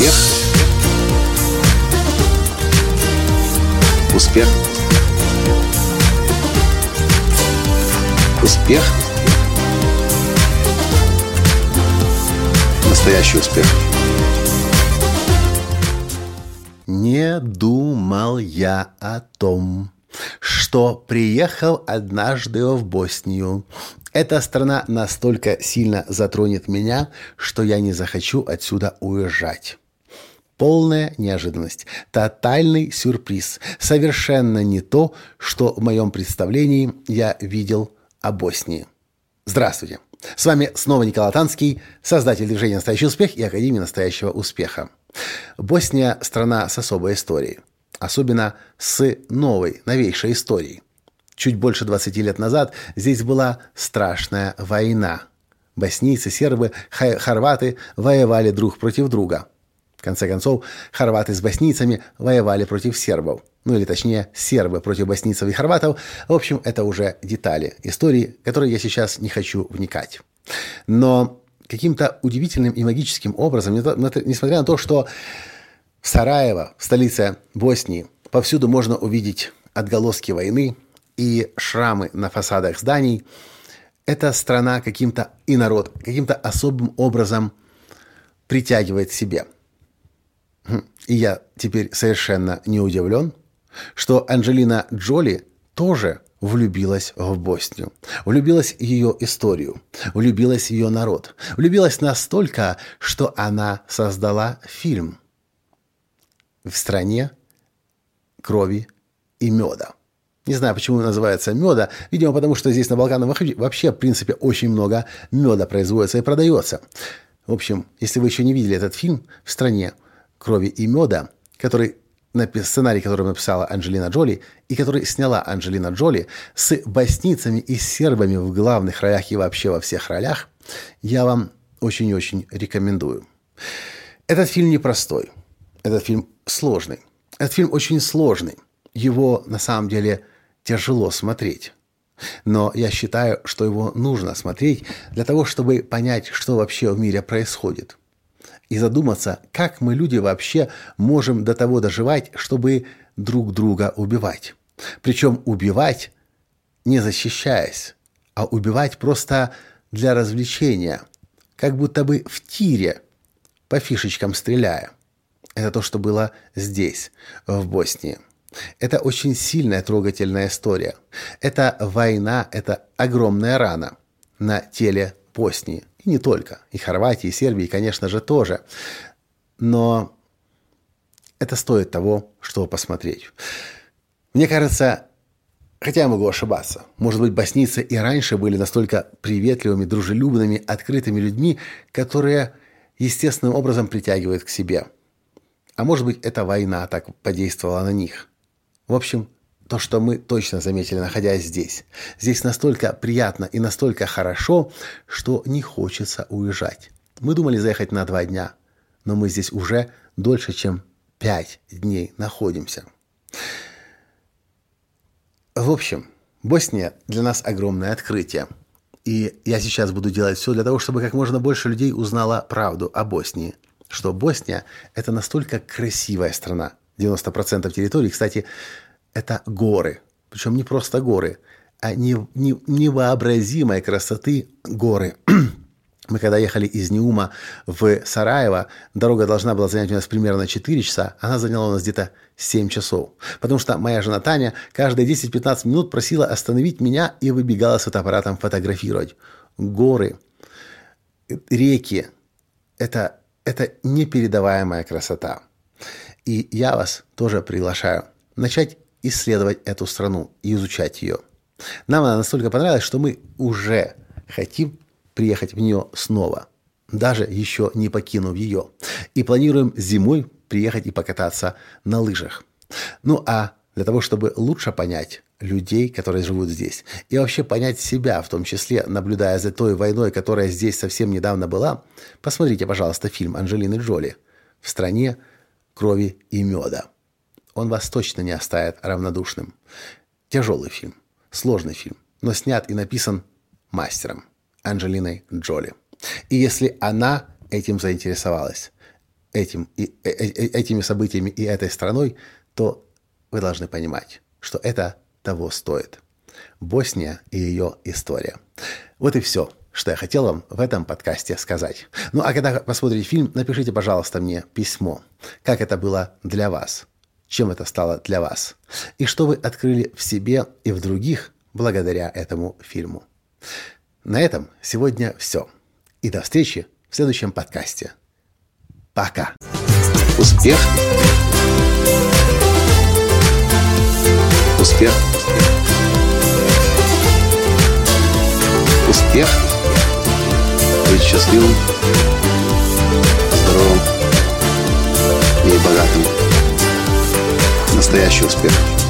Успех. Успех. Успех. Настоящий успех. Не думал я о том, что приехал однажды в Боснию. Эта страна настолько сильно затронет меня, что я не захочу отсюда уезжать. Полная неожиданность, тотальный сюрприз, совершенно не то, что в моем представлении я видел о Боснии. Здравствуйте! С вами снова Николай Танский, создатель движения «Настоящий успех» и Академии настоящего успеха. Босния – страна с особой историей, особенно с новой, новейшей историей – Чуть больше 20 лет назад здесь была страшная война. Боснийцы, сербы, хорваты воевали друг против друга. В конце концов, хорваты с боснийцами воевали против сербов. Ну или точнее, сербы против боснийцев и хорватов. В общем, это уже детали истории, которые я сейчас не хочу вникать. Но каким-то удивительным и магическим образом, несмотря на то, что Сараево, столица Боснии, повсюду можно увидеть отголоски войны, и шрамы на фасадах зданий, эта страна каким-то и народ каким-то особым образом притягивает к себе. И я теперь совершенно не удивлен, что Анджелина Джоли тоже влюбилась в Боснию, влюбилась ее историю, влюбилась ее народ, влюбилась настолько, что она создала фильм в стране крови и меда. Не знаю, почему называется меда. Видимо, потому что здесь на Балканах вообще, в принципе, очень много меда производится и продается. В общем, если вы еще не видели этот фильм «В стране крови и меда», который сценарий, который написала Анджелина Джоли, и который сняла Анджелина Джоли с боснийцами и сербами в главных ролях и вообще во всех ролях, я вам очень и очень рекомендую. Этот фильм непростой. Этот фильм сложный. Этот фильм очень сложный. Его, на самом деле, тяжело смотреть. Но я считаю, что его нужно смотреть для того, чтобы понять, что вообще в мире происходит. И задуматься, как мы, люди, вообще можем до того доживать, чтобы друг друга убивать. Причем убивать, не защищаясь, а убивать просто для развлечения, как будто бы в тире, по фишечкам стреляя. Это то, что было здесь, в Боснии. Это очень сильная трогательная история. Это война, это огромная рана на теле Боснии. И не только. И Хорватии, и Сербии, конечно же, тоже. Но это стоит того, чтобы посмотреть. Мне кажется, хотя я могу ошибаться, может быть, боснийцы и раньше были настолько приветливыми, дружелюбными, открытыми людьми, которые естественным образом притягивают к себе. А может быть, эта война так подействовала на них. В общем, то, что мы точно заметили, находясь здесь. Здесь настолько приятно и настолько хорошо, что не хочется уезжать. Мы думали заехать на два дня, но мы здесь уже дольше, чем пять дней находимся. В общем, Босния для нас огромное открытие. И я сейчас буду делать все для того, чтобы как можно больше людей узнало правду о Боснии. Что Босния – это настолько красивая страна, 90% территории, кстати, это горы. Причем не просто горы, а не, не, невообразимой красоты горы. Мы когда ехали из Неума в Сараево, дорога должна была занять у нас примерно 4 часа, она заняла у нас где-то 7 часов. Потому что моя жена Таня каждые 10-15 минут просила остановить меня и выбегала с фотоаппаратом фотографировать. Горы, реки – это, это непередаваемая красота. И я вас тоже приглашаю начать исследовать эту страну и изучать ее. Нам она настолько понравилась, что мы уже хотим приехать в нее снова, даже еще не покинув ее. И планируем зимой приехать и покататься на лыжах. Ну а для того, чтобы лучше понять людей, которые живут здесь, и вообще понять себя, в том числе наблюдая за той войной, которая здесь совсем недавно была, посмотрите, пожалуйста, фильм Анджелины Джоли «В стране крови и меда». Он вас точно не оставит равнодушным. Тяжелый фильм, сложный фильм, но снят и написан мастером Анджелиной Джоли. И если она этим заинтересовалась, этим, и, э, э, этими событиями и этой страной, то вы должны понимать, что это того стоит. Босния и ее история. Вот и все, что я хотел вам в этом подкасте сказать. Ну а когда посмотрите фильм, напишите, пожалуйста, мне письмо. Как это было для вас? Чем это стало для вас? И что вы открыли в себе и в других благодаря этому фильму? На этом сегодня все. И до встречи в следующем подкасте. Пока. Успех. Успех. Успех. Быть счастливым, здоровым и богатым. Настоящий успех.